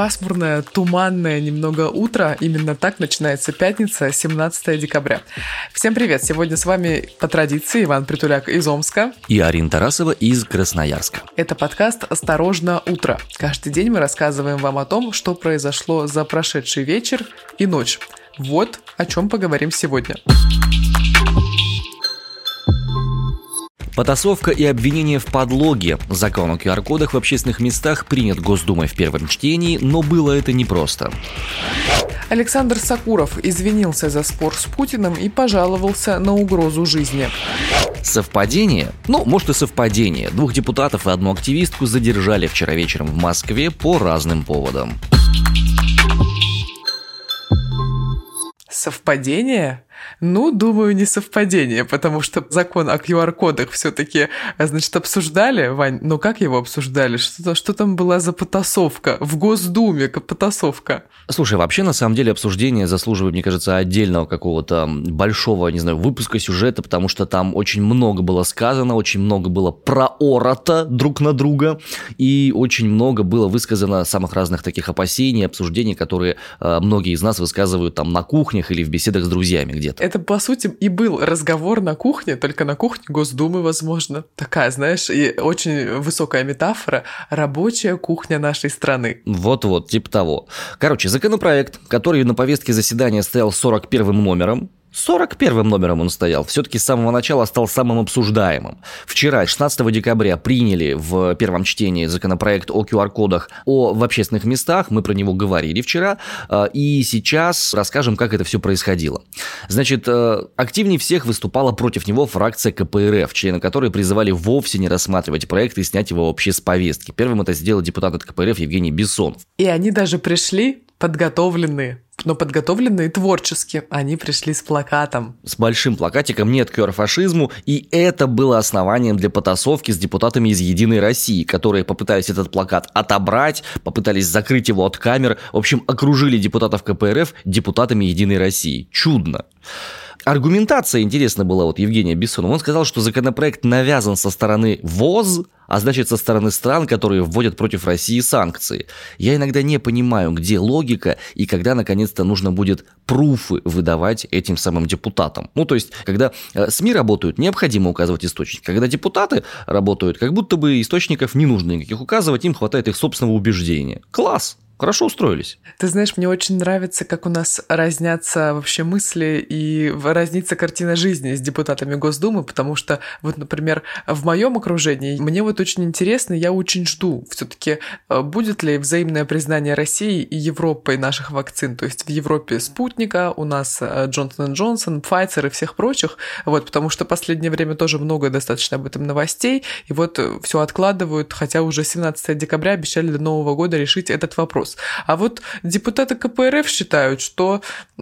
Пасмурное, туманное немного утро. Именно так начинается пятница, 17 декабря. Всем привет! Сегодня с вами по традиции Иван Притуляк из Омска. И Арина Тарасова из Красноярска. Это подкаст «Осторожно, утро». Каждый день мы рассказываем вам о том, что произошло за прошедший вечер и ночь. Вот о чем поговорим сегодня. Потасовка и обвинение в подлоге. Закон о QR-кодах в общественных местах принят Госдумой в первом чтении, но было это непросто. Александр Сакуров извинился за спор с Путиным и пожаловался на угрозу жизни. Совпадение? Ну, может и совпадение. Двух депутатов и одну активистку задержали вчера вечером в Москве по разным поводам. Совпадение? Ну, думаю, не совпадение, потому что закон о QR-кодах все-таки, значит, обсуждали, Вань, ну как его обсуждали? Что, что там была за потасовка? В Госдуме потасовка. Слушай, вообще, на самом деле, обсуждение заслуживает, мне кажется, отдельного какого-то большого, не знаю, выпуска сюжета, потому что там очень много было сказано, очень много было проората друг на друга, и очень много было высказано самых разных таких опасений, обсуждений, которые э, многие из нас высказывают там на кухнях или в беседах с друзьями где где-то. Это, по сути, и был разговор на кухне, только на кухне Госдумы, возможно. Такая, знаешь, и очень высокая метафора – рабочая кухня нашей страны. Вот-вот, типа того. Короче, законопроект, который на повестке заседания стоял 41 номером, 41 номером он стоял, все-таки с самого начала стал самым обсуждаемым. Вчера, 16 декабря, приняли в первом чтении законопроект о QR-кодах о, в общественных местах, мы про него говорили вчера, э, и сейчас расскажем, как это все происходило. Значит, э, активнее всех выступала против него фракция КПРФ, члены которой призывали вовсе не рассматривать проект и снять его вообще с повестки. Первым это сделал депутат от КПРФ Евгений Бессонов. И они даже пришли подготовленные но подготовленные творчески. Они пришли с плакатом. С большим плакатиком «Нет кёр-фашизму», и это было основанием для потасовки с депутатами из «Единой России», которые попытались этот плакат отобрать, попытались закрыть его от камер, в общем, окружили депутатов КПРФ депутатами «Единой России». Чудно. Аргументация интересна была вот Евгения Бессонова. Он сказал, что законопроект навязан со стороны ВОЗ, а значит со стороны стран, которые вводят против России санкции. Я иногда не понимаю, где логика и когда наконец-то нужно будет пруфы выдавать этим самым депутатам. Ну, то есть, когда э, СМИ работают, необходимо указывать источники. Когда депутаты работают, как будто бы источников не нужно никаких указывать, им хватает их собственного убеждения. Класс! Хорошо устроились. Ты знаешь, мне очень нравится, как у нас разнятся вообще мысли и разнится картина жизни с депутатами Госдумы, потому что, вот, например, в моем окружении мне вот очень интересно, я очень жду все-таки, э, будет ли взаимное признание России и Европы наших вакцин. То есть в Европе спутника, у нас э, Джонсон Джонсон, Pfizer и всех прочих, вот, потому что последнее время тоже много достаточно об этом новостей, и вот э, все откладывают, хотя уже 17 декабря обещали до Нового года решить этот вопрос. А вот депутаты КПРФ считают, что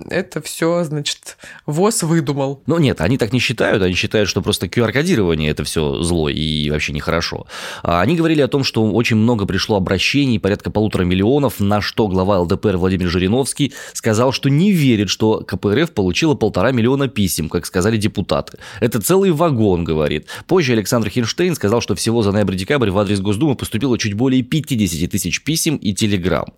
это все, значит, ВОЗ выдумал. Ну нет, они так не считают, они считают, что просто QR-кодирование это все зло и вообще нехорошо. А они говорили о том, что очень много пришло обращений, порядка полутора миллионов, на что глава ЛДПР Владимир Жириновский сказал, что не верит, что КПРФ получила полтора миллиона писем, как сказали депутаты. Это целый вагон, говорит. Позже Александр Хинштейн сказал, что всего за ноябрь-декабрь в адрес Госдумы поступило чуть более 50 тысяч писем и телеграмм.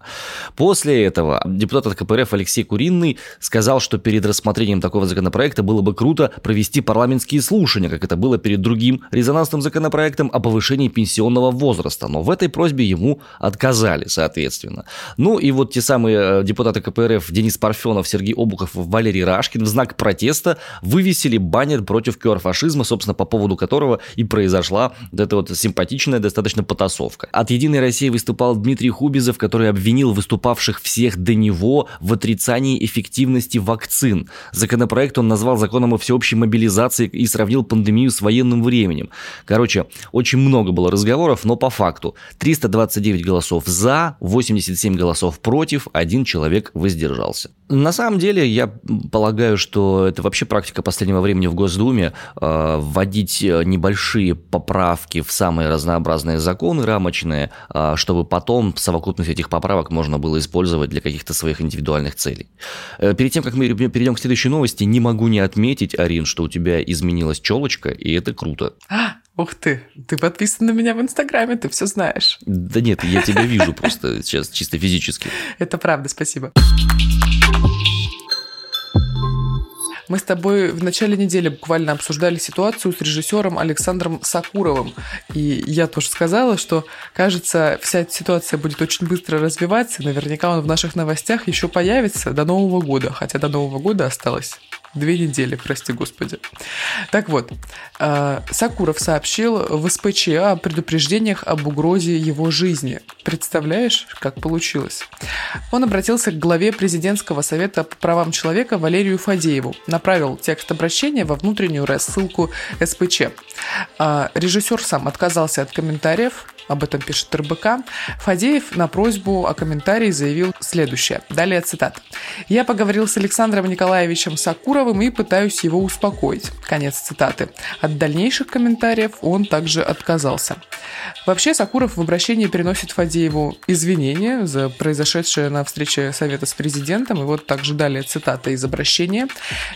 После этого депутат от КПРФ Алексей Куринный сказал, что перед рассмотрением такого законопроекта было бы круто провести парламентские слушания, как это было перед другим резонансным законопроектом о повышении пенсионного возраста. Но в этой просьбе ему отказали, соответственно. Ну и вот те самые э, депутаты КПРФ Денис Парфенов, Сергей Обухов, Валерий Рашкин в знак протеста вывесили баннер против QR-фашизма, собственно, по поводу которого и произошла вот эта вот симпатичная достаточно потасовка. От «Единой России» выступал Дмитрий Хубизов, который обвинил выступавших всех до него в отрицании эффективности вакцин. Законопроект он назвал законом о всеобщей мобилизации и сравнил пандемию с военным временем. Короче, очень много было разговоров, но по факту 329 голосов за, 87 голосов против, один человек воздержался. На самом деле, я полагаю, что это вообще практика последнего времени в Госдуме э, вводить небольшие поправки в самые разнообразные законы рамочные, э, чтобы потом совокупность этих поправок можно было использовать для каких-то своих индивидуальных целей. Э, перед тем, как мы перейдем к следующей новости, не могу не отметить, Арин, что у тебя изменилась челочка, и это круто. А, Ух ты, ты подписан на меня в Инстаграме, ты все знаешь. Да нет, я тебя вижу просто сейчас чисто физически. Это правда, спасибо. Мы с тобой в начале недели буквально обсуждали ситуацию с режиссером Александром Сакуровым. И я тоже сказала, что, кажется, вся эта ситуация будет очень быстро развиваться. Наверняка он в наших новостях еще появится до Нового года. Хотя до Нового года осталось Две недели, прости господи. Так вот, э, Сакуров сообщил в СПЧ о предупреждениях об угрозе его жизни. Представляешь, как получилось? Он обратился к главе президентского совета по правам человека Валерию Фадееву, направил текст обращения во внутреннюю рассылку СПЧ. Э, режиссер сам отказался от комментариев, об этом пишет РБК, Фадеев на просьбу о комментарии заявил следующее. Далее цитат. «Я поговорил с Александром Николаевичем Сакуровым и пытаюсь его успокоить». Конец цитаты. От дальнейших комментариев он также отказался. Вообще Сакуров в обращении переносит Фадееву извинения за произошедшее на встрече Совета с президентом. И вот также далее цитата из обращения.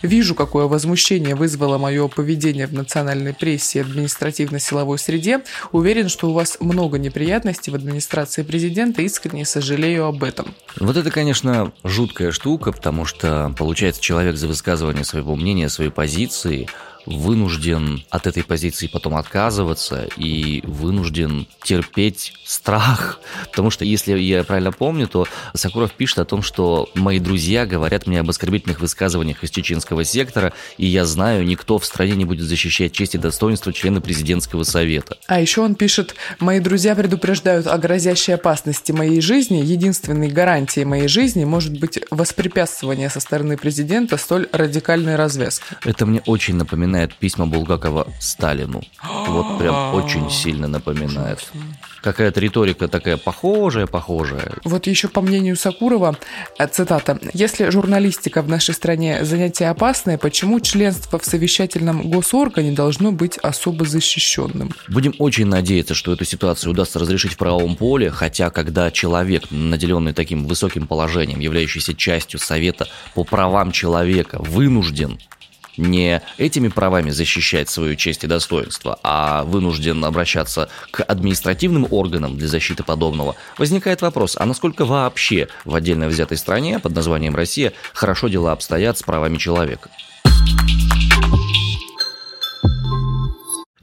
«Вижу, какое возмущение вызвало мое поведение в национальной прессе и административно-силовой среде. Уверен, что у вас много много неприятностей в администрации президента, искренне сожалею об этом. Вот это, конечно, жуткая штука, потому что, получается, человек за высказывание своего мнения, своей позиции вынужден от этой позиции потом отказываться и вынужден терпеть страх. Потому что, если я правильно помню, то Сакуров пишет о том, что мои друзья говорят мне об оскорбительных высказываниях из чеченского сектора, и я знаю, никто в стране не будет защищать честь и достоинство члена президентского совета. А еще он пишет, мои друзья предупреждают о грозящей опасности моей жизни. Единственной гарантией моей жизни может быть воспрепятствование со стороны президента столь радикальной развязки. Это мне очень напоминает напоминает письма Булгакова Сталину. Вот прям очень сильно напоминает. Какая-то риторика такая похожая, похожая. Вот еще по мнению Сакурова, э, цитата, «Если журналистика в нашей стране занятие опасное, почему членство в совещательном госоргане должно быть особо защищенным?» Будем очень надеяться, что эту ситуацию удастся разрешить в правовом поле, хотя когда человек, наделенный таким высоким положением, являющийся частью Совета по правам человека, вынужден не этими правами защищать свою честь и достоинство, а вынужден обращаться к административным органам для защиты подобного, возникает вопрос, а насколько вообще в отдельно взятой стране под названием Россия хорошо дела обстоят с правами человека?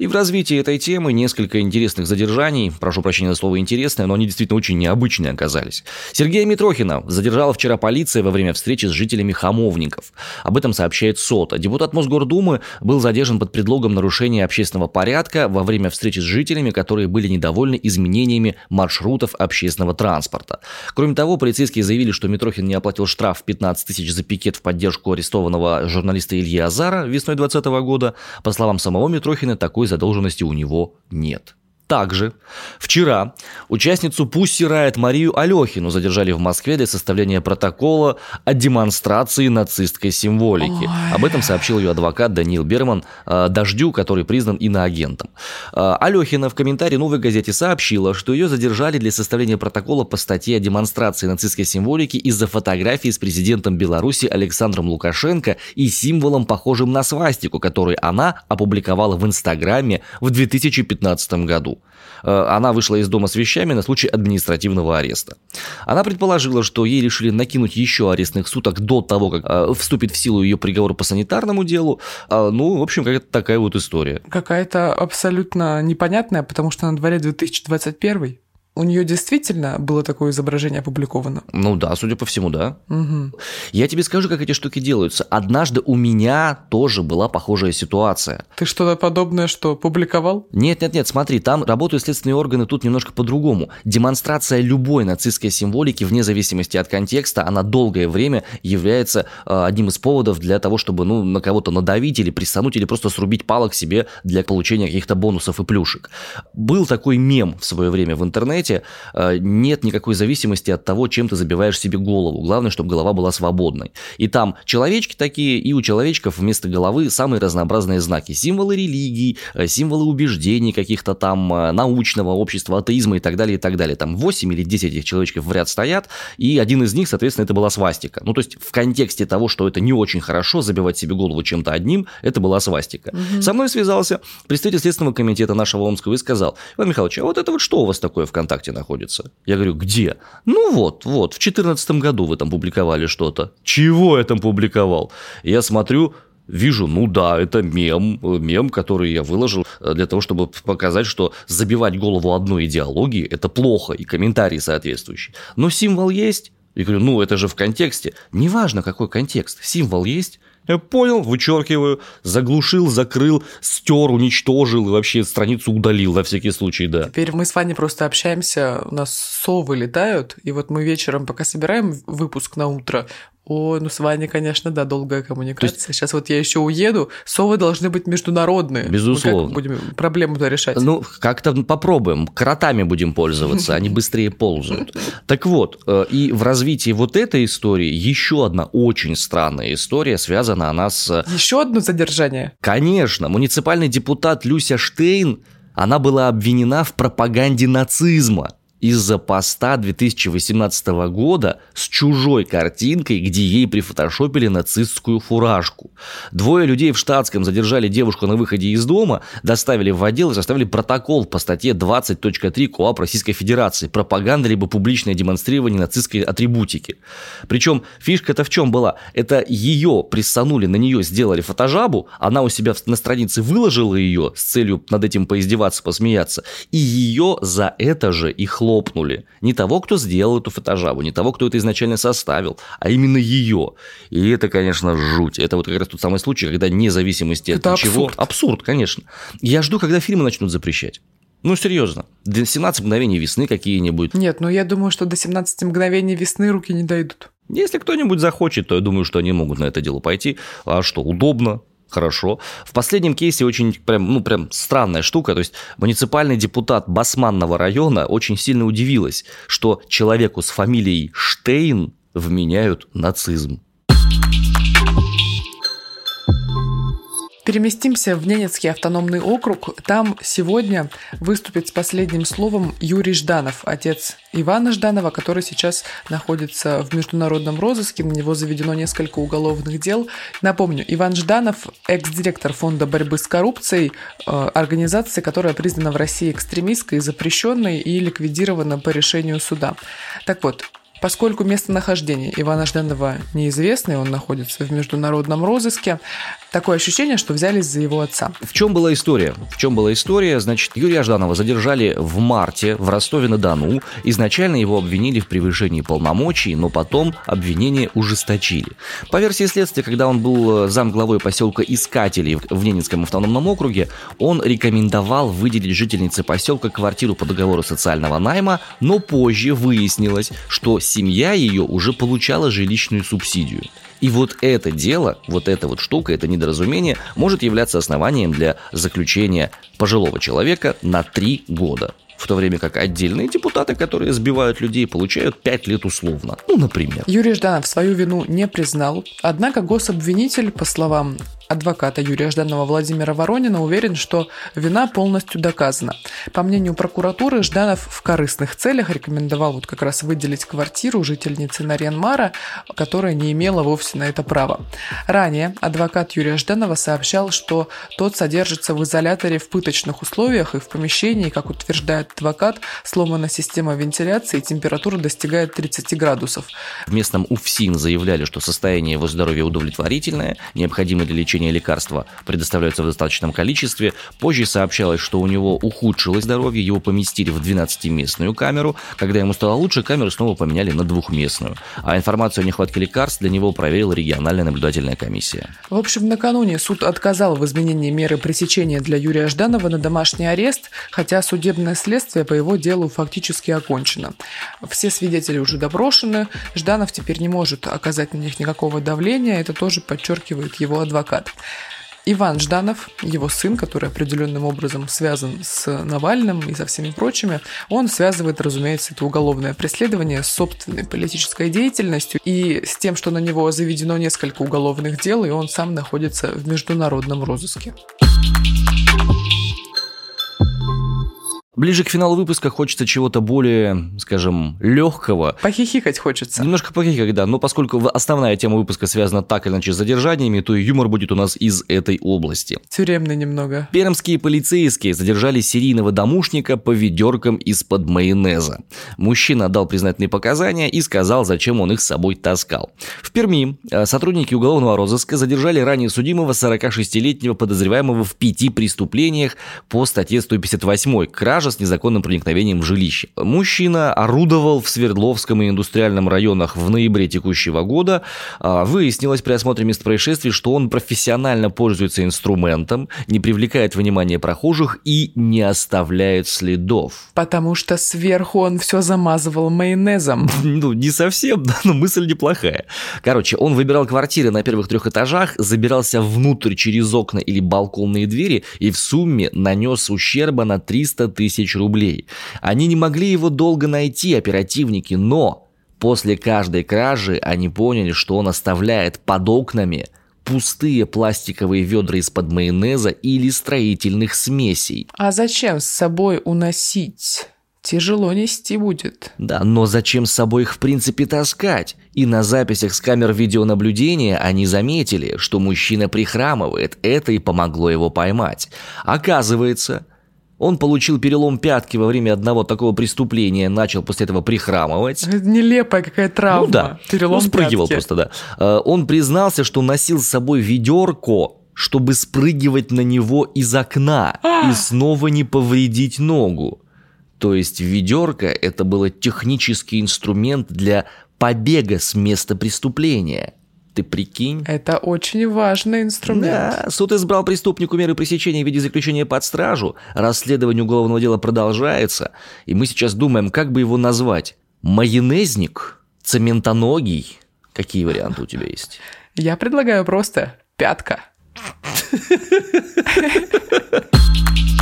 И в развитии этой темы несколько интересных задержаний, прошу прощения за слово интересное, но они действительно очень необычные оказались. Сергея Митрохина задержала вчера полиция во время встречи с жителями Хамовников. Об этом сообщает СОТа. Депутат Мосгордумы был задержан под предлогом нарушения общественного порядка во время встречи с жителями, которые были недовольны изменениями маршрутов общественного транспорта. Кроме того, полицейские заявили, что Митрохин не оплатил штраф 15 тысяч за пикет в поддержку арестованного журналиста Ильи Азара весной 2020 года. По словам самого Митрохина, такой задолженности у него нет. Также вчера участницу Пусси Райт Марию Алехину задержали в Москве для составления протокола о демонстрации нацистской символики. Ой. Об этом сообщил ее адвокат Даниил Берман э, Дождю, который признан иноагентом. Э, Алехина в комментарии «Новой газете» сообщила, что ее задержали для составления протокола по статье о демонстрации нацистской символики из-за фотографии с президентом Беларуси Александром Лукашенко и символом, похожим на свастику, который она опубликовала в Инстаграме в 2015 году. Э, она вышла из дома с вещами на случай административного ареста. Она предположила, что ей решили накинуть еще арестных суток до того, как э, вступит в силу ее приговор по санитарному делу. А, ну, в общем, какая-то такая вот история. Какая-то абсолютно непонятная, потому что на дворе 2021 у нее действительно было такое изображение опубликовано? Ну да, судя по всему, да. Угу. Я тебе скажу, как эти штуки делаются. Однажды у меня тоже была похожая ситуация. Ты что-то подобное что, публиковал? Нет, нет, нет, смотри, там работают следственные органы тут немножко по-другому. Демонстрация любой нацистской символики, вне зависимости от контекста, она долгое время является э, одним из поводов для того, чтобы ну, на кого-то надавить или присануть, или просто срубить палок себе для получения каких-то бонусов и плюшек. Был такой мем в свое время в интернете, формате э, нет никакой зависимости от того, чем ты забиваешь себе голову. Главное, чтобы голова была свободной. И там человечки такие, и у человечков вместо головы самые разнообразные знаки. Символы религий, э, символы убеждений каких-то там, э, научного общества, атеизма и так далее, и так далее. Там 8 или 10 этих человечков в ряд стоят, и один из них, соответственно, это была свастика. Ну, то есть в контексте того, что это не очень хорошо забивать себе голову чем-то одним, это была свастика. Угу. Со мной связался представитель Следственного комитета нашего Омского и сказал, Иван Михайлович, а вот это вот что у вас такое ВКонтакте находится? Я говорю, где? Ну вот, вот, в 2014 году вы там публиковали что-то. Чего я там публиковал? Я смотрю, вижу, ну да, это мем, мем, который я выложил э, для того, чтобы показать, что забивать голову одной идеологии – это плохо, и комментарии соответствующие. Но символ есть. Я говорю, ну это же в контексте. Неважно, какой контекст, символ есть. Я понял, вычеркиваю, заглушил, закрыл, стер, уничтожил и вообще страницу удалил на всякий случай, да. Теперь мы с Ваней просто общаемся, у нас совы летают, и вот мы вечером, пока собираем выпуск на утро, о, ну с Ваней, конечно, да, долгая коммуникация. есть... Сейчас вот я еще уеду, совы должны быть международные. Безусловно. Мы как будем проблему-то решать? Ну, как-то попробуем. Кротами будем пользоваться, они быстрее ползают. Так вот, э, и в развитии вот этой истории еще одна очень странная история связана она с... Еще одно задержание? Конечно. Муниципальный депутат Люся Штейн, она была обвинена в пропаганде нацизма из-за поста 2018 года с чужой картинкой, где ей прифотошопили нацистскую фуражку. Двое людей в штатском задержали девушку на выходе из дома, доставили в отдел и составили протокол по статье 20.3 КОАП Российской Федерации «Пропаганда либо публичное демонстрирование нацистской атрибутики». Причем фишка-то в чем была? Это ее прессанули, на нее сделали фотожабу, она у себя на странице выложила ее с целью над этим поиздеваться, посмеяться, и ее за это же и хлопнули хлопнули. Не того, кто сделал эту фотожабу, не того, кто это изначально составил, а именно ее. И это, конечно, жуть. Это вот как раз тот самый случай, когда независимости это от ничего... Абсурд. абсурд, конечно. Я жду, когда фильмы начнут запрещать. Ну, серьезно. До 17 мгновений весны какие-нибудь. Нет, ну я думаю, что до 17 мгновений весны руки не дойдут. Если кто-нибудь захочет, то я думаю, что они могут на это дело пойти. А что, удобно, хорошо. В последнем кейсе очень прям, ну, прям странная штука. То есть муниципальный депутат Басманного района очень сильно удивилась, что человеку с фамилией Штейн вменяют нацизм. Переместимся в Ненецкий автономный округ. Там сегодня выступит с последним словом Юрий Жданов, отец Ивана Жданова, который сейчас находится в международном розыске. На него заведено несколько уголовных дел. Напомню, Иван Жданов – экс-директор Фонда борьбы с коррупцией, э, организации, которая признана в России экстремистской, запрещенной и ликвидирована по решению суда. Так вот, Поскольку местонахождение Ивана Жданова неизвестно, он находится в международном розыске, такое ощущение, что взялись за его отца. В чем была история? В чем была история? Значит, Юрия Жданова задержали в марте в Ростове-на-Дону. Изначально его обвинили в превышении полномочий, но потом обвинение ужесточили. По версии следствия, когда он был замглавой поселка Искателей в Ненецком автономном округе, он рекомендовал выделить жительнице поселка квартиру по договору социального найма, но позже выяснилось, что семья ее уже получала жилищную субсидию. И вот это дело, вот эта вот штука, это недоразумение может являться основанием для заключения пожилого человека на три года в то время как отдельные депутаты, которые сбивают людей, получают 5 лет условно. Ну, например. Юрий Жданов свою вину не признал, однако гособвинитель, по словам адвоката Юрия Жданова Владимира Воронина уверен, что вина полностью доказана. По мнению прокуратуры, Жданов в корыстных целях рекомендовал вот как раз выделить квартиру жительницы Нарьянмара, которая не имела вовсе на это права. Ранее адвокат Юрия Жданова сообщал, что тот содержится в изоляторе в пыточных условиях и в помещении, как утверждает адвокат, сломана система вентиляции и температура достигает 30 градусов. В местном УФСИН заявляли, что состояние его здоровья удовлетворительное, необходимо для лечения лечения лекарства предоставляются в достаточном количестве. Позже сообщалось, что у него ухудшилось здоровье, его поместили в 12-местную камеру. Когда ему стало лучше, камеру снова поменяли на двухместную. А информацию о нехватке лекарств для него проверила региональная наблюдательная комиссия. В общем, накануне суд отказал в изменении меры пресечения для Юрия Жданова на домашний арест, хотя судебное следствие по его делу фактически окончено. Все свидетели уже допрошены, Жданов теперь не может оказать на них никакого давления, это тоже подчеркивает его адвокат. Иван Жданов, его сын, который определенным образом связан с Навальным и со всеми прочими, он связывает, разумеется, это уголовное преследование с собственной политической деятельностью и с тем, что на него заведено несколько уголовных дел, и он сам находится в международном розыске. Ближе к финалу выпуска хочется чего-то более, скажем, легкого. Похихикать хочется. Немножко похихикать, да. Но поскольку основная тема выпуска связана так или иначе с задержаниями, то и юмор будет у нас из этой области. Тюремный немного. Пермские полицейские задержали серийного домушника по ведеркам из-под майонеза. Мужчина дал признательные показания и сказал, зачем он их с собой таскал. В Перми э, сотрудники уголовного розыска задержали ранее судимого 46-летнего подозреваемого в пяти преступлениях по статье 158 «Кража с незаконным проникновением в жилище. Мужчина орудовал в Свердловском и индустриальном районах в ноябре текущего года. А, выяснилось при осмотре места происшествия, что он профессионально пользуется инструментом, не привлекает внимания прохожих и не оставляет следов. Потому что сверху он все замазывал майонезом. Ну, не совсем, да, но мысль неплохая. Короче, он выбирал квартиры на первых трех этажах, забирался внутрь через окна или балконные двери и в сумме нанес ущерба на 300 тысяч тысяч рублей. Они не могли его долго найти, оперативники, но после каждой кражи они поняли, что он оставляет под окнами пустые пластиковые ведра из-под майонеза или строительных смесей. А зачем с собой уносить? Тяжело нести будет. Да, но зачем с собой их в принципе таскать? И на записях с камер видеонаблюдения они заметили, что мужчина прихрамывает. Это и помогло его поймать. Оказывается, он получил перелом пятки во время одного такого преступления, начал после этого прихрамывать. Это нелепая какая травма. Ну да, перелом он спрыгивал пятки. просто, да. Э, Он признался, что носил с собой ведерко, чтобы спрыгивать на него из окна и снова не повредить ногу. То есть ведерко это было технический инструмент для побега с места преступления. Ты прикинь? Это очень важный инструмент. Да, суд избрал преступнику меры пресечения в виде заключения под стражу. Расследование уголовного дела продолжается. И мы сейчас думаем, как бы его назвать. Майонезник? Цементоногий? Какие варианты у тебя есть? Я предлагаю просто пятка.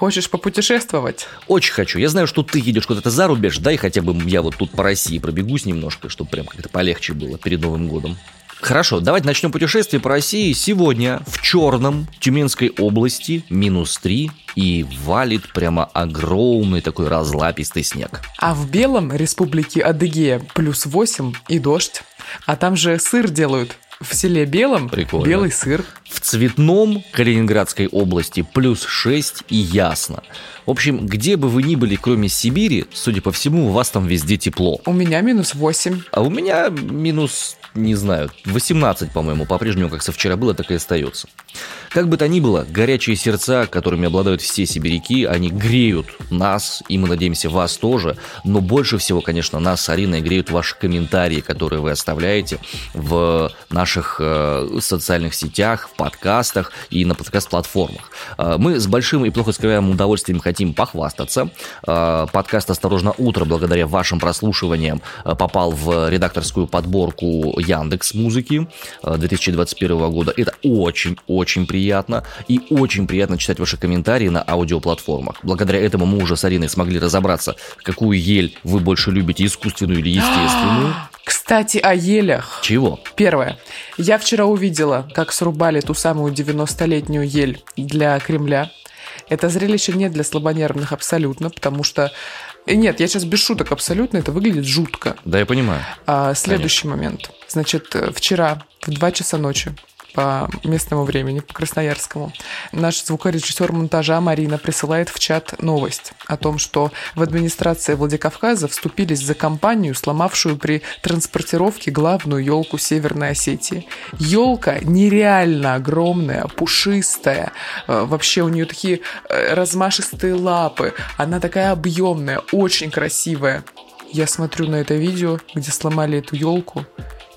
Хочешь попутешествовать? Очень хочу. Я знаю, что ты едешь куда-то за рубеж. Дай хотя бы я вот тут по России пробегусь немножко, чтобы прям как-то полегче было перед Новым годом. Хорошо, давайте начнем путешествие по России. Сегодня в Черном Тюменской области минус 3 и валит прямо огромный такой разлапистый снег. А в Белом республике Адыгея плюс 8 и дождь. А там же сыр делают. В селе Белом Прикольно. белый сыр. В Цветном Калининградской области плюс 6 и ясно. В общем, где бы вы ни были, кроме Сибири, судя по всему, у вас там везде тепло. У меня минус 8. А у меня минус, не знаю, 18, по-моему, по-прежнему, как со вчера было, так и остается. Как бы то ни было, горячие сердца, которыми обладают все сибиряки, они греют нас, и мы надеемся, вас тоже. Но больше всего, конечно, нас с Ариной греют ваши комментарии, которые вы оставляете в наших э, социальных сетях, в подкастах и на подкаст-платформах. Э, мы с большим и плохо скрываемым удовольствием хотим похвастаться. Э, подкаст «Осторожно, утро» благодаря вашим прослушиваниям э, попал в редакторскую подборку Яндекс Музыки э, 2021 года. Это очень-очень приятно и очень приятно читать ваши комментарии на аудиоплатформах. Благодаря этому мы уже с Ариной смогли разобраться, какую ель вы больше любите, искусственную или естественную. Кстати, о елях. Чего? Первое. Я вчера увидела, как срубали ту самую 90-летнюю ель для Кремля. Это зрелище не для слабонервных абсолютно, потому что... э, Нет, я сейчас без шуток абсолютно, это выглядит жутко. Да, я понимаю. А, следующий момент. Значит, э, вчера в 2 часа ночи по местному времени, по красноярскому, наш звукорежиссер монтажа Марина присылает в чат новость о том, что в администрации Владикавказа вступились за компанию, сломавшую при транспортировке главную елку Северной Осетии. Елка нереально огромная, пушистая, э, вообще у нее такие э, размашистые лапы, она такая объемная, очень красивая. Я смотрю на это видео, где сломали эту елку,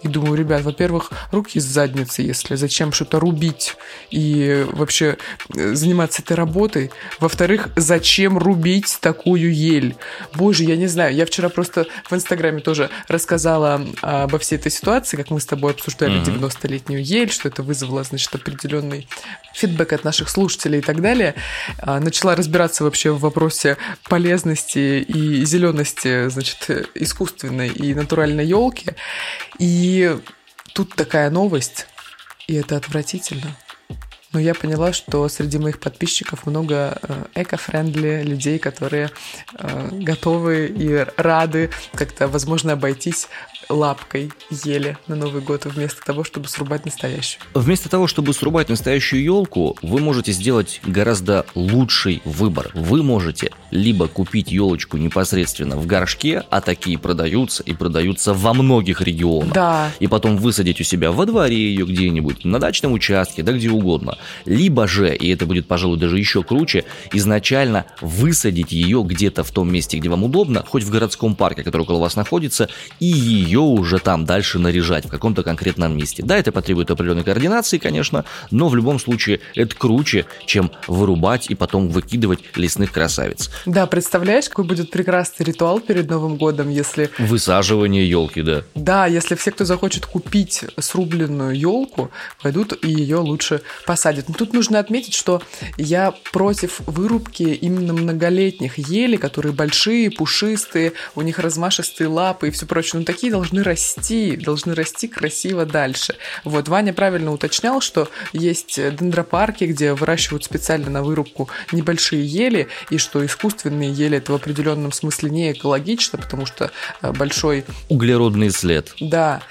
И думаю, ребят, во-первых, руки из задницы, если зачем что-то рубить и вообще э, заниматься этой работой. Во-вторых, зачем рубить такую ель? Боже, я не знаю, я вчера просто в Инстаграме тоже рассказала обо всей этой ситуации, как мы с тобой обсуждали mm-hmm. 90-летнюю ель, что это вызвало, значит, определенный фидбэк от наших слушателей и так далее. А, начала разбираться вообще в вопросе полезности и зелености, значит, искусственной и натуральной елки. И тут такая новость, и это отвратительно. Но я поняла, что среди моих подписчиков много э, эко-френдли людей, которые э, готовы и рады как-то, возможно, обойтись лапкой ели на Новый год вместо того, чтобы срубать настоящую. Вместо того, чтобы срубать настоящую елку, вы можете сделать гораздо лучший выбор. Вы можете либо купить елочку непосредственно в горшке, а такие продаются и продаются во многих регионах. Да. И потом высадить у себя во дворе ее где-нибудь, на дачном участке, да где угодно. Либо же, и это будет, пожалуй, даже еще круче, изначально высадить ее где-то в том месте, где вам удобно, хоть в городском парке, который около вас находится, и ее уже там дальше наряжать в каком-то конкретном месте. Да, это потребует определенной координации, конечно, но в любом случае это круче, чем вырубать и потом выкидывать лесных красавиц. Да, представляешь, какой будет прекрасный ритуал перед Новым годом, если... Высаживание елки, да. Да, если все, кто захочет купить срубленную елку, пойдут и ее лучше посадят. Но тут нужно отметить, что я против вырубки именно многолетних елей, которые большие, пушистые, у них размашистые лапы и все прочее. Ну, такие должны расти, должны расти красиво дальше. Вот, Ваня правильно уточнял, что есть дендропарки, где выращивают специально на вырубку небольшие ели, и что искусственные ели это в определенном смысле не экологично, потому что э, большой... Углеродный след. Да.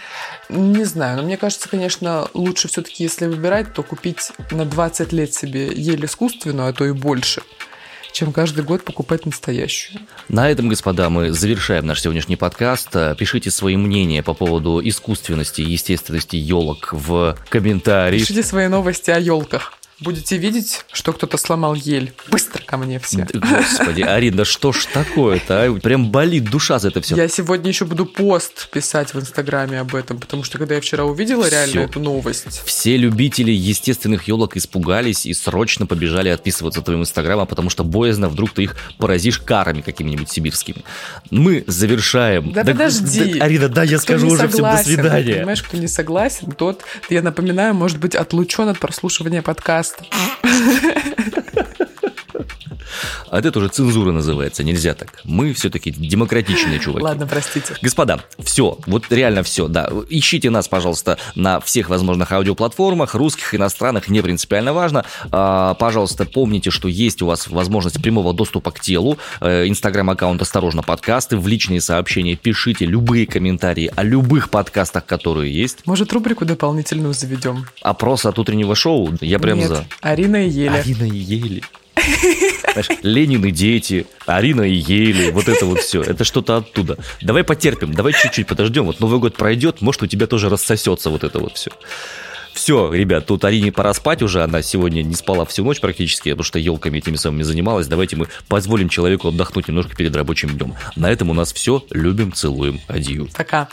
Не знаю, но мне кажется, конечно, лучше все-таки, если выбирать, то купить на 20 лет себе ель искусственную, а то и больше чем каждый год покупать настоящую. На этом, господа, мы завершаем наш сегодняшний подкаст. Пишите свои мнения по поводу искусственности и естественности елок в комментарии. Пишите свои новости о елках. Будете видеть, что кто-то сломал ель. Быстро ко мне все. Господи, Арина, что ж такое-то? А? Прям болит душа за это все. Я сегодня еще буду пост писать в Инстаграме об этом, потому что когда я вчера увидела реально все. эту новость. Все любители естественных елок испугались и срочно побежали отписываться от твоего Инстаграма, потому что боязно вдруг ты их поразишь карами какими-нибудь сибирскими. Мы завершаем. Да, да подожди. Да, Арина, да, я кто скажу уже всем до свидания. Понимаешь, кто не согласен, тот, я напоминаю, может быть отлучен от прослушивания подкаста подкаста. А это уже цензура называется, нельзя так. Мы все-таки демократичные чуваки. Ладно, простите. Господа, все, вот реально все, да. Ищите нас, пожалуйста, на всех возможных аудиоплатформах, русских, иностранных, не принципиально важно. А, пожалуйста, помните, что есть у вас возможность прямого доступа к телу. Э, инстаграм-аккаунт «Осторожно, подкасты». В личные сообщения пишите любые комментарии о любых подкастах, которые есть. Может, рубрику дополнительную заведем? Опрос от утреннего шоу? Я прям Нет. за. Арина и Еля. Арина и Ели. Знаешь, Ленин и дети, Арина и Ели, вот это вот все. Это что-то оттуда. Давай потерпим, давай чуть-чуть подождем. Вот Новый год пройдет, может, у тебя тоже рассосется вот это вот все. Все, ребят, тут Арине пора спать уже. Она сегодня не спала всю ночь практически, потому что елками этими самыми занималась. Давайте мы позволим человеку отдохнуть немножко перед рабочим днем. На этом у нас все. Любим, целуем. Адью. Пока.